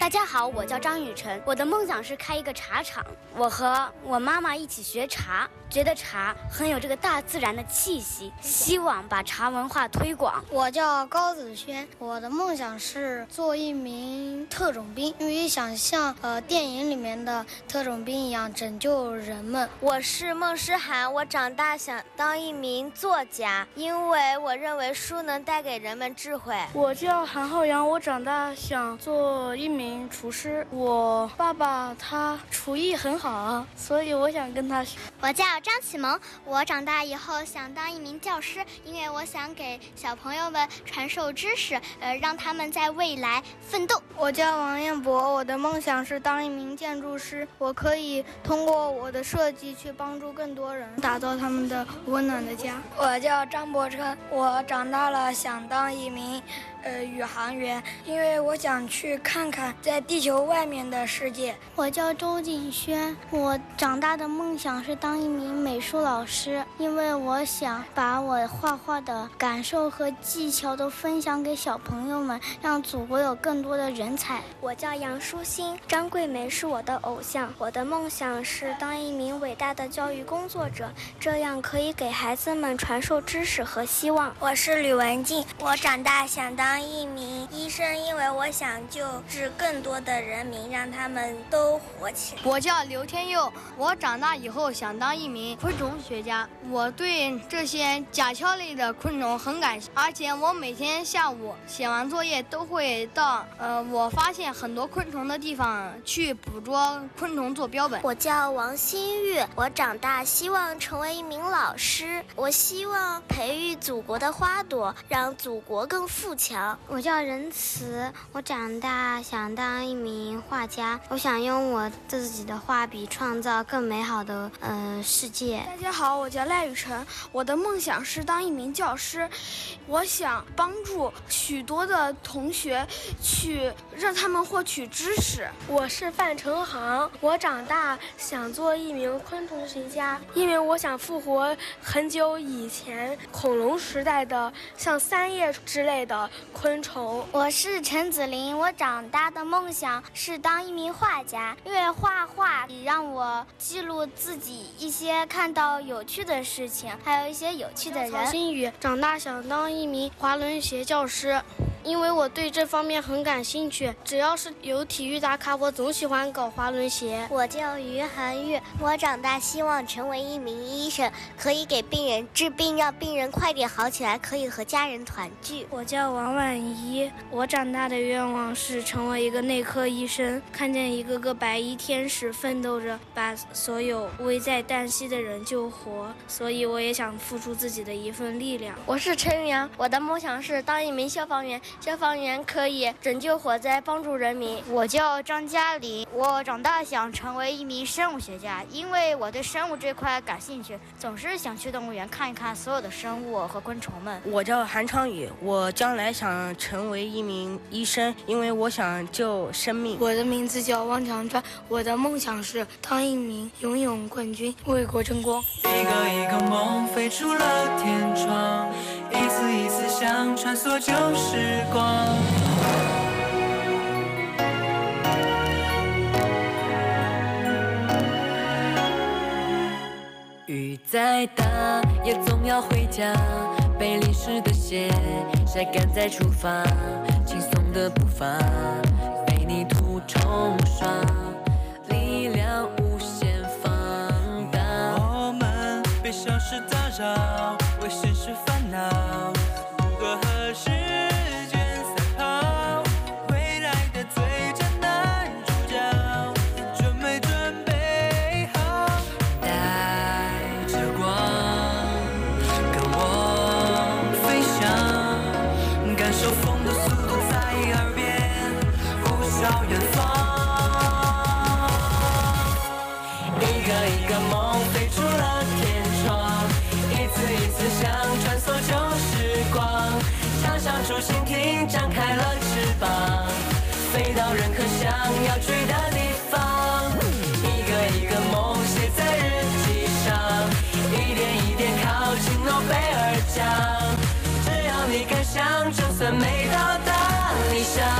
大家好，我叫张雨晨，我的梦想是开一个茶厂。我和我妈妈一起学茶，觉得茶很有这个大自然的气息，希望把茶文化推广。我叫高子轩，我的梦想是做一名特种兵，因为想像呃电影里面的特种兵一样拯救人们。我是孟诗涵，我长大想当一名作家，因为我认为书能带给人们智慧。我叫韩浩洋，我长大想做一名。名厨师，我爸爸他厨艺很好，所以我想跟他学。我叫张启萌，我长大以后想当一名教师，因为我想给小朋友们传授知识，呃，让他们在未来奋斗。我叫王彦博，我的梦想是当一名建筑师，我可以通过我的设计去帮助更多人，打造他们的温暖的家。我叫张博琛，我长大了想当一名。呃，宇航员，因为我想去看看在地球外面的世界。我叫周景轩，我长大的梦想是当一名美术老师，因为我想把我画画的感受和技巧都分享给小朋友们，让祖国有更多的人才。我叫杨舒心，张桂梅是我的偶像，我的梦想是当一名伟大的教育工作者，这样可以给孩子们传授知识和希望。我是吕文静，我长大想当。当一名医生，因为我想救治更多的人民，让他们都活起来。我叫刘天佑，我长大以后想当一名昆虫学家。我对这些甲壳类的昆虫很感兴趣，而且我每天下午写完作业都会到呃我发现很多昆虫的地方去捕捉昆虫做标本。我叫王新玉，我长大希望成为一名老师，我希望培育祖国的花朵，让祖国更富强。我叫仁慈，我长大想当一名画家，我想用我自己的画笔创造更美好的呃世界。大家好，我叫赖雨辰，我的梦想是当一名教师，我想帮助许多的同学去让他们获取知识。我是范成航，我长大想做一名昆虫学家，因为我想复活很久以前恐龙时代的像三叶之类的。昆虫，我是陈子林。我长大他的梦想是当一名画家，因为画画让我记录自己一些看到有趣的事情，还有一些有趣的人。曹新宇长大想当一名滑轮鞋教师。因为我对这方面很感兴趣，只要是有体育打卡，我总喜欢搞滑轮鞋。我叫于涵玉，我长大希望成为一名医生，可以给病人治病，让病人快点好起来，可以和家人团聚。我叫王婉怡，我长大的愿望是成为一个内科医生，看见一个个白衣天使奋斗着，把所有危在旦夕的人救活，所以我也想付出自己的一份力量。我是陈宇阳，我的梦想是当一名消防员。消防员可以拯救火灾，帮助人民。我叫张嘉林，我长大想成为一名生物学家，因为我对生物这块感兴趣，总是想去动物园看一看所有的生物和昆虫们。我叫韩昌宇，我将来想成为一名医生，因为我想救生命。我的名字叫汪强川，我的梦想是当一名游泳冠军，为国争光。一个一个梦飞出了天窗，想穿梭旧时。光。雨再大也总要回家，被淋湿的鞋晒干再出发，轻松的步伐被泥土冲刷，力量无限放大。我们被小事打扰，为现实烦恼，时间赛跑未来的最佳男主角准没准备好带着光跟我飞翔感受风的速度在耳边呼啸远方想，就算没到达理想。